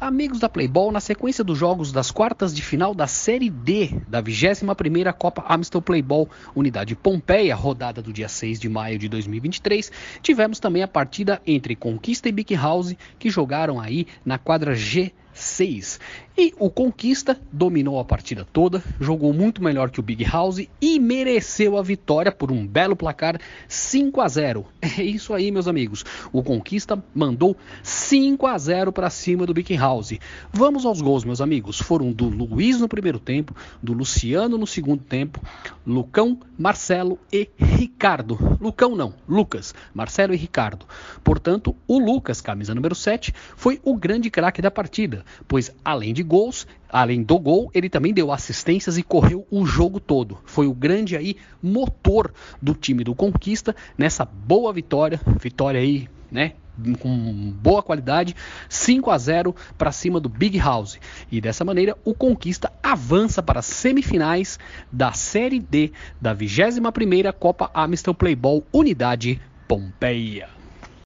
Amigos da Playball, na sequência dos jogos das quartas de final da Série D da 21ª Copa Amstel Playball Unidade Pompeia, rodada do dia 6 de maio de 2023, tivemos também a partida entre Conquista e Big House, que jogaram aí na quadra G 6. E o Conquista dominou a partida toda, jogou muito melhor que o Big House e mereceu a vitória por um belo placar 5 a 0. É isso aí, meus amigos. O Conquista mandou 5 a 0 para cima do Big House. Vamos aos gols, meus amigos. Foram do Luiz no primeiro tempo, do Luciano no segundo tempo, Lucão, Marcelo e Ricardo. Lucão não, Lucas, Marcelo e Ricardo. Portanto, o Lucas, camisa número 7, foi o grande craque da partida pois além de gols, além do gol, ele também deu assistências e correu o jogo todo. Foi o grande aí motor do time do Conquista nessa boa vitória, vitória aí, né, com boa qualidade, 5 a 0 para cima do Big House. E dessa maneira, o Conquista avança para as semifinais da Série D da 21ª Copa Amstel Playball Unidade Pompeia.